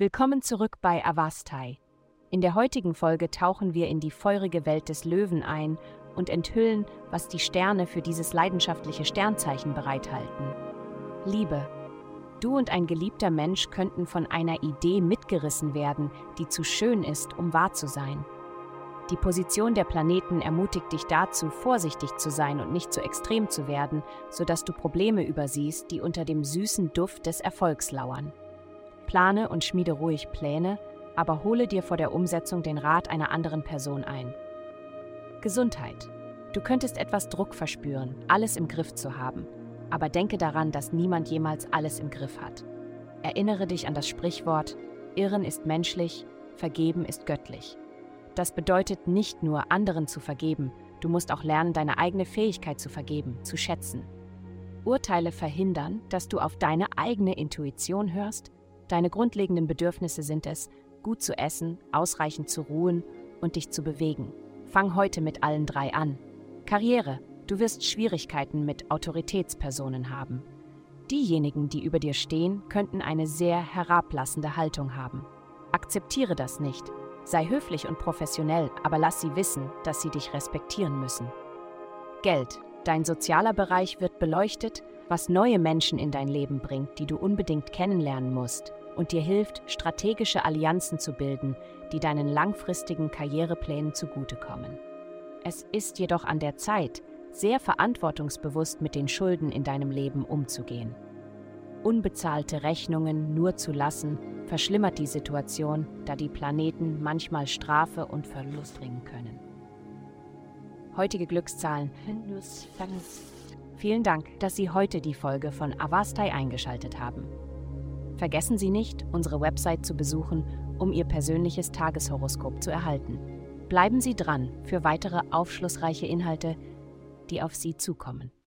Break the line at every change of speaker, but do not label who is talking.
Willkommen zurück bei Avastai. In der heutigen Folge tauchen wir in die feurige Welt des Löwen ein und enthüllen, was die Sterne für dieses leidenschaftliche Sternzeichen bereithalten. Liebe. Du und ein geliebter Mensch könnten von einer Idee mitgerissen werden, die zu schön ist, um wahr zu sein. Die Position der Planeten ermutigt dich dazu, vorsichtig zu sein und nicht zu extrem zu werden, sodass du Probleme übersiehst, die unter dem süßen Duft des Erfolgs lauern. Plane und schmiede ruhig Pläne, aber hole dir vor der Umsetzung den Rat einer anderen Person ein. Gesundheit. Du könntest etwas Druck verspüren, alles im Griff zu haben, aber denke daran, dass niemand jemals alles im Griff hat. Erinnere dich an das Sprichwort, Irren ist menschlich, Vergeben ist göttlich. Das bedeutet nicht nur, anderen zu vergeben, du musst auch lernen, deine eigene Fähigkeit zu vergeben, zu schätzen. Urteile verhindern, dass du auf deine eigene Intuition hörst Deine grundlegenden Bedürfnisse sind es, gut zu essen, ausreichend zu ruhen und dich zu bewegen. Fang heute mit allen drei an. Karriere. Du wirst Schwierigkeiten mit Autoritätspersonen haben. Diejenigen, die über dir stehen, könnten eine sehr herablassende Haltung haben. Akzeptiere das nicht. Sei höflich und professionell, aber lass sie wissen, dass sie dich respektieren müssen. Geld. Dein sozialer Bereich wird beleuchtet, was neue Menschen in dein Leben bringt, die du unbedingt kennenlernen musst und dir hilft, strategische Allianzen zu bilden, die deinen langfristigen Karriereplänen zugutekommen. Es ist jedoch an der Zeit, sehr verantwortungsbewusst mit den Schulden in deinem Leben umzugehen. Unbezahlte Rechnungen nur zu lassen, verschlimmert die Situation, da die Planeten manchmal Strafe und Verlust bringen können. Heutige Glückszahlen. Vielen Dank, dass Sie heute die Folge von Avastai eingeschaltet haben. Vergessen Sie nicht, unsere Website zu besuchen, um Ihr persönliches Tageshoroskop zu erhalten. Bleiben Sie dran für weitere aufschlussreiche Inhalte, die auf Sie zukommen.